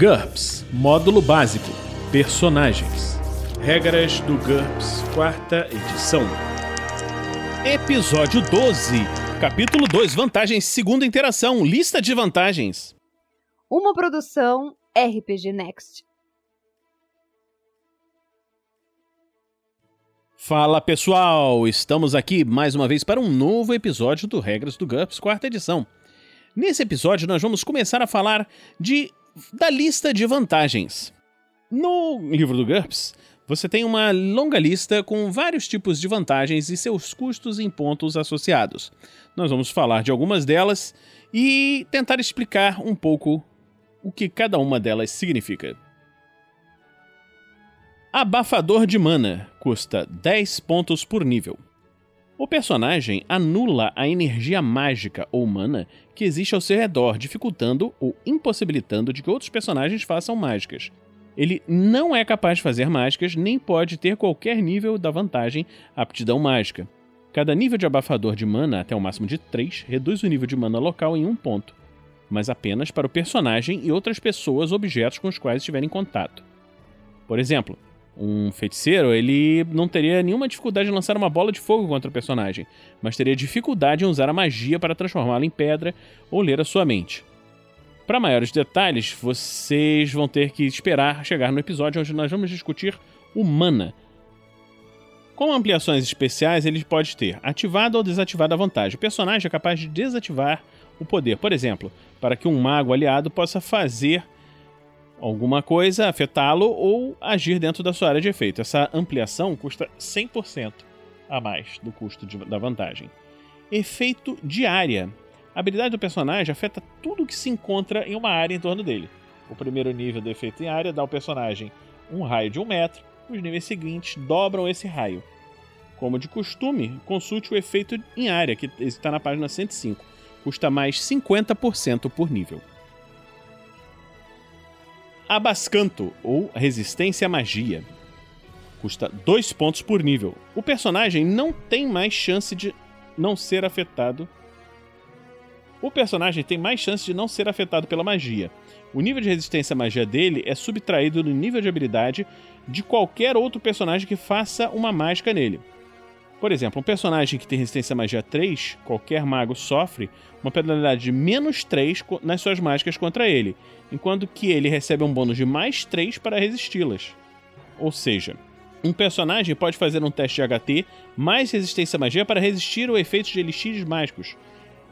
GURPS Módulo Básico Personagens Regras do GURPS, quarta edição. Episódio 12, capítulo 2 Vantagens, segunda interação, lista de vantagens. Uma produção RPG Next. Fala pessoal, estamos aqui mais uma vez para um novo episódio do Regras do GURPS, quarta edição. Nesse episódio nós vamos começar a falar de da lista de vantagens. No livro do GURPS, você tem uma longa lista com vários tipos de vantagens e seus custos em pontos associados. Nós vamos falar de algumas delas e tentar explicar um pouco o que cada uma delas significa. Abafador de mana custa 10 pontos por nível. O personagem anula a energia mágica ou mana que existe ao seu redor, dificultando ou impossibilitando de que outros personagens façam mágicas. Ele não é capaz de fazer mágicas, nem pode ter qualquer nível da vantagem aptidão mágica. Cada nível de abafador de mana, até o máximo de 3, reduz o nível de mana local em um ponto, mas apenas para o personagem e outras pessoas objetos com os quais estiver em contato. Por exemplo, um feiticeiro, ele não teria nenhuma dificuldade em lançar uma bola de fogo contra o personagem, mas teria dificuldade em usar a magia para transformá-la em pedra ou ler a sua mente. Para maiores detalhes, vocês vão ter que esperar chegar no episódio onde nós vamos discutir o mana. Com ampliações especiais, ele pode ter ativado ou desativado a vantagem. O personagem é capaz de desativar o poder, por exemplo, para que um mago aliado possa fazer alguma coisa, afetá-lo ou agir dentro da sua área de efeito. Essa ampliação custa 100% a mais do custo de, da vantagem. Efeito de área. A habilidade do personagem afeta tudo que se encontra em uma área em torno dele. O primeiro nível do efeito em área dá ao personagem um raio de um metro, os níveis seguintes dobram esse raio. Como de costume, consulte o efeito em área, que está na página 105. Custa mais 50% por nível. Abascanto, ou Resistência à Magia. Custa 2 pontos por nível. O personagem não tem mais chance de não ser afetado. O personagem tem mais chance de não ser afetado pela magia. O nível de resistência à magia dele é subtraído do nível de habilidade de qualquer outro personagem que faça uma mágica nele. Por exemplo, um personagem que tem resistência à magia 3, qualquer mago sofre uma penalidade de menos 3 nas suas mágicas contra ele, enquanto que ele recebe um bônus de mais 3 para resisti-las. Ou seja, um personagem pode fazer um teste de HT mais resistência à magia para resistir ao efeito de elixires mágicos.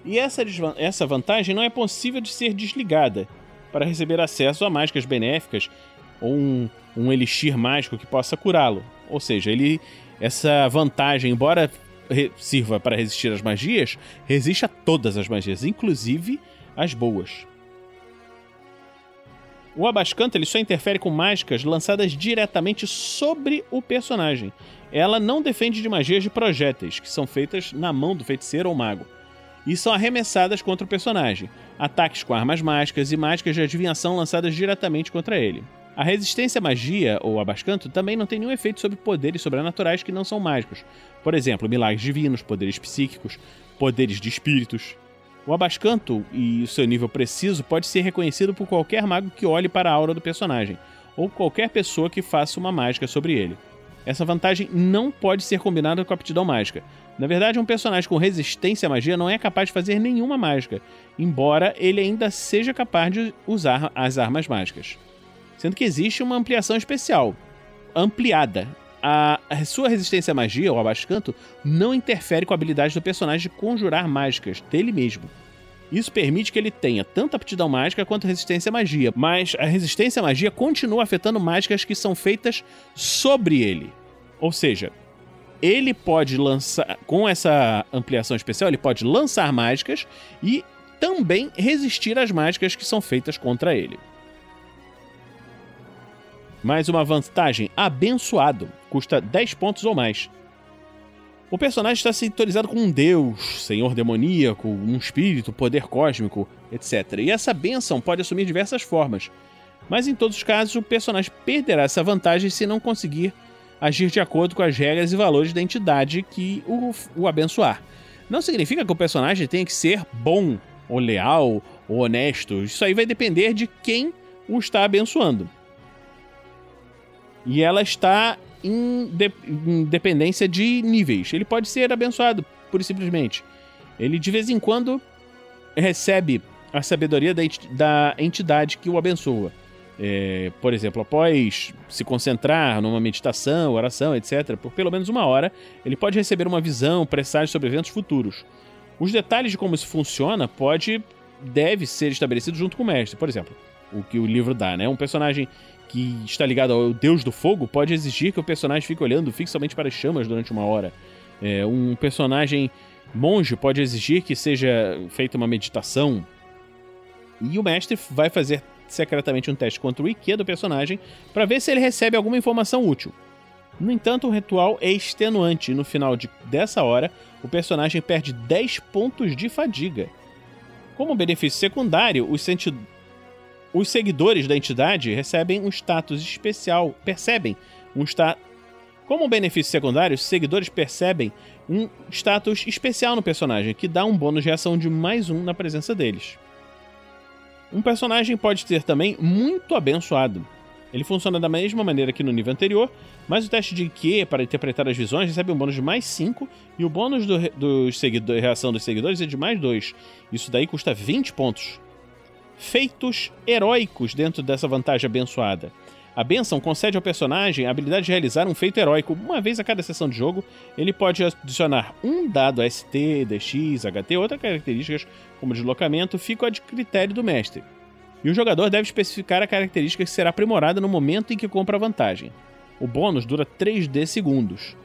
E essa, essa vantagem não é possível de ser desligada para receber acesso a mágicas benéficas ou um, um elixir mágico que possa curá-lo. Ou seja, ele essa vantagem, embora sirva para resistir às magias, resiste a todas as magias, inclusive as boas. O Abascanta ele só interfere com mágicas lançadas diretamente sobre o personagem. Ela não defende de magias de projéteis, que são feitas na mão do feiticeiro ou mago, e são arremessadas contra o personagem, ataques com armas mágicas e mágicas de adivinhação lançadas diretamente contra ele. A resistência à magia, ou abascanto, também não tem nenhum efeito sobre poderes sobrenaturais que não são mágicos. Por exemplo, milagres divinos, poderes psíquicos, poderes de espíritos. O abascanto e seu nível preciso pode ser reconhecido por qualquer mago que olhe para a aura do personagem, ou qualquer pessoa que faça uma mágica sobre ele. Essa vantagem não pode ser combinada com a aptidão mágica. Na verdade, um personagem com resistência à magia não é capaz de fazer nenhuma mágica, embora ele ainda seja capaz de usar as armas mágicas sendo que existe uma ampliação especial, ampliada. A, sua resistência à magia, ou abascanto, não interfere com a habilidade do personagem de conjurar mágicas dele mesmo. Isso permite que ele tenha tanto aptidão mágica quanto resistência à magia, mas a resistência à magia continua afetando mágicas que são feitas sobre ele. Ou seja, ele pode lançar, com essa ampliação especial, ele pode lançar mágicas e também resistir às mágicas que são feitas contra ele. Mais uma vantagem: abençoado. Custa 10 pontos ou mais. O personagem está sintonizado com um deus, senhor demoníaco, um espírito, poder cósmico, etc. E essa benção pode assumir diversas formas. Mas em todos os casos, o personagem perderá essa vantagem se não conseguir agir de acordo com as regras e valores da entidade que o, o abençoar. Não significa que o personagem tenha que ser bom, ou leal, ou honesto. Isso aí vai depender de quem o está abençoando. E ela está em, de, em dependência de níveis. Ele pode ser abençoado, pura e simplesmente. Ele de vez em quando recebe a sabedoria da, da entidade que o abençoa. É, por exemplo, após se concentrar numa meditação, oração, etc., por pelo menos uma hora, ele pode receber uma visão, presságio sobre eventos futuros. Os detalhes de como isso funciona pode, deve ser estabelecido junto com o mestre. Por exemplo, o que o livro dá, né? Um personagem que está ligado ao deus do fogo pode exigir que o personagem fique olhando fixamente para as chamas durante uma hora. É, um personagem monge pode exigir que seja feita uma meditação. E o mestre vai fazer secretamente um teste contra o IQ do personagem para ver se ele recebe alguma informação útil. No entanto, o ritual é extenuante e no final de, dessa hora, o personagem perde 10 pontos de fadiga. Como benefício secundário, os, os seguidores da entidade recebem um status especial, percebem um status. Como benefício secundário, os seguidores percebem um status especial no personagem, que dá um bônus de reação de mais um na presença deles. Um personagem pode ser também muito abençoado. Ele funciona da mesma maneira que no nível anterior, mas o teste de IQ para interpretar as visões recebe um bônus de mais 5 e o bônus do, seguidores, reação dos seguidores é de mais 2. Isso daí custa 20 pontos. Feitos heróicos dentro dessa vantagem abençoada. A benção concede ao personagem a habilidade de realizar um feito heróico uma vez a cada sessão de jogo. Ele pode adicionar um dado ST, DX, HT, outras características como deslocamento, ficam a de critério do mestre. E o jogador deve especificar a característica que será aprimorada no momento em que compra a vantagem. O bônus dura 3D segundos,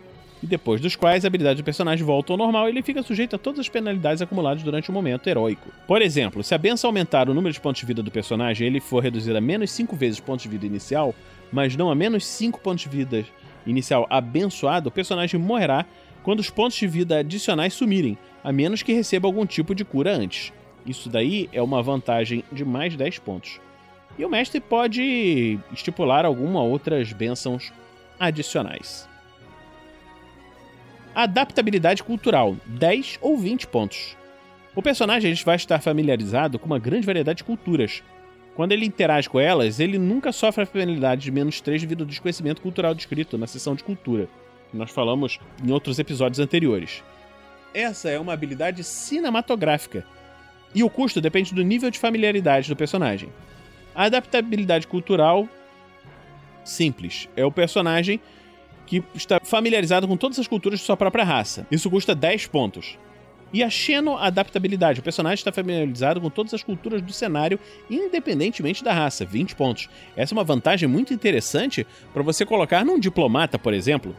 e depois dos quais a habilidade do personagem volta ao normal e ele fica sujeito a todas as penalidades acumuladas durante o momento heróico. Por exemplo, se a benção aumentar o número de pontos de vida do personagem ele for reduzido a menos 5 vezes pontos de vida inicial, mas não a menos 5 pontos de vida inicial abençoado, o personagem morrerá quando os pontos de vida adicionais sumirem, a menos que receba algum tipo de cura antes. Isso daí é uma vantagem de mais 10 pontos. E o mestre pode estipular alguma outras bênçãos adicionais. Adaptabilidade cultural, 10 ou 20 pontos. O personagem vai estar familiarizado com uma grande variedade de culturas. Quando ele interage com elas, ele nunca sofre a penalidade de menos 3 devido ao desconhecimento cultural descrito na seção de cultura, que nós falamos em outros episódios anteriores. Essa é uma habilidade cinematográfica, e o custo depende do nível de familiaridade do personagem. A adaptabilidade cultural simples é o personagem que está familiarizado com todas as culturas de sua própria raça. Isso custa 10 pontos. E a xeno-adaptabilidade. O personagem está familiarizado com todas as culturas do cenário, independentemente da raça. 20 pontos. Essa é uma vantagem muito interessante para você colocar num diplomata, por exemplo.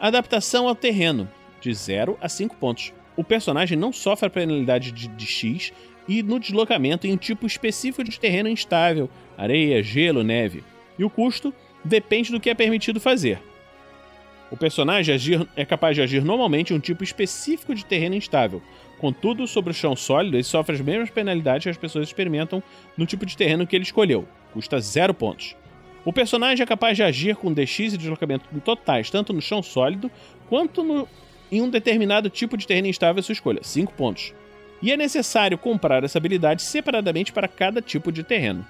Adaptação ao terreno. De 0 a 5 pontos. O personagem não sofre a penalidade de, de X e no deslocamento em um tipo específico de terreno instável, areia, gelo, neve. E o custo depende do que é permitido fazer. O personagem agir, é capaz de agir normalmente em um tipo específico de terreno instável. Contudo, sobre o chão sólido, ele sofre as mesmas penalidades que as pessoas experimentam no tipo de terreno que ele escolheu. Custa zero pontos. O personagem é capaz de agir com DX e deslocamento totais, tanto no chão sólido quanto no, em um determinado tipo de terreno instável à sua escolha, 5 pontos. E é necessário comprar essa habilidade separadamente para cada tipo de terreno.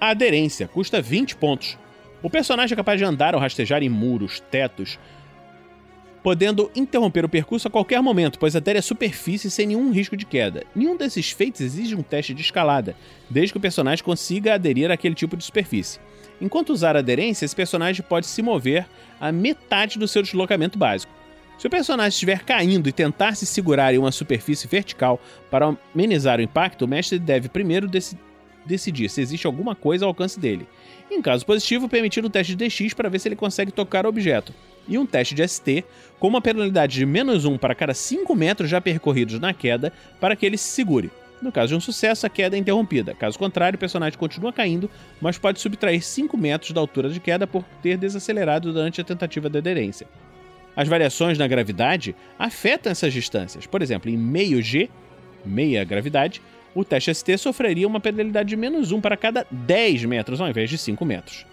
A aderência custa 20 pontos. O personagem é capaz de andar ou rastejar em muros, tetos, podendo interromper o percurso a qualquer momento, pois adere à superfície sem nenhum risco de queda. Nenhum desses feitos exige um teste de escalada, desde que o personagem consiga aderir àquele tipo de superfície. Enquanto usar aderência, esse personagem pode se mover a metade do seu deslocamento básico. Se o personagem estiver caindo e tentar se segurar em uma superfície vertical para amenizar o impacto, o mestre deve primeiro decidir se existe alguma coisa ao alcance dele. Em caso positivo, permitir um teste de DX para ver se ele consegue tocar o objeto, e um teste de ST com uma penalidade de menos 1 para cada 5 metros já percorridos na queda para que ele se segure. No caso de um sucesso, a queda é interrompida. Caso contrário, o personagem continua caindo, mas pode subtrair 5 metros da altura de queda por ter desacelerado durante a tentativa de aderência. As variações na gravidade afetam essas distâncias. Por exemplo, em meio G, meia gravidade, o teste ST sofreria uma penalidade de menos 1 para cada 10 metros ao invés de 5 metros.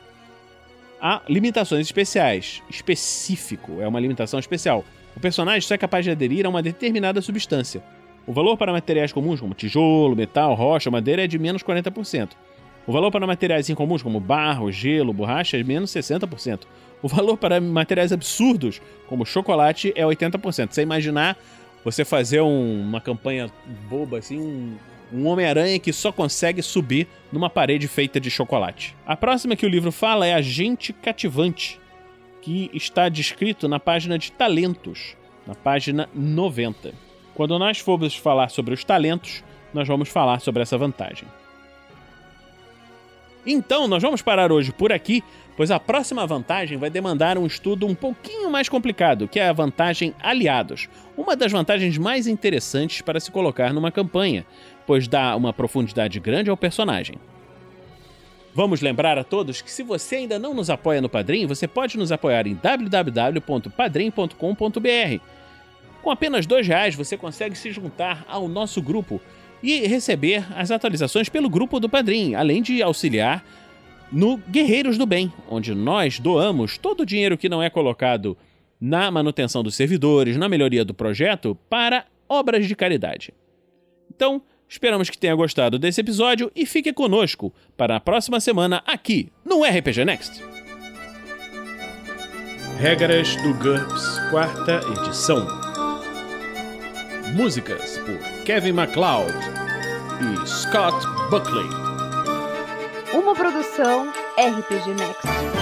Há limitações especiais. Específico é uma limitação especial. O personagem só é capaz de aderir a uma determinada substância. O valor para materiais comuns, como tijolo, metal, rocha, madeira, é de menos 40%. O valor para materiais incomuns como barro, gelo, borracha é menos 60%. O valor para materiais absurdos como chocolate é 80%. Você imaginar você fazer um, uma campanha boba assim, um, um Homem-Aranha que só consegue subir numa parede feita de chocolate. A próxima que o livro fala é Agente Cativante, que está descrito na página de talentos, na página 90. Quando nós formos falar sobre os talentos, nós vamos falar sobre essa vantagem. Então, nós vamos parar hoje por aqui, pois a próxima vantagem vai demandar um estudo um pouquinho mais complicado, que é a vantagem aliados, uma das vantagens mais interessantes para se colocar numa campanha, pois dá uma profundidade grande ao personagem. Vamos lembrar a todos que se você ainda não nos apoia no Padrim, você pode nos apoiar em www.padrim.com.br. Com apenas R$ reais você consegue se juntar ao nosso grupo e receber as atualizações pelo grupo do Padrim, além de auxiliar no Guerreiros do Bem, onde nós doamos todo o dinheiro que não é colocado na manutenção dos servidores, na melhoria do projeto, para obras de caridade. Então, Esperamos que tenha gostado desse episódio e fique conosco para a próxima semana aqui no RPG Next. Regras do GURPS, quarta edição. Músicas por Kevin MacLeod e Scott Buckley. Uma produção RPG Next.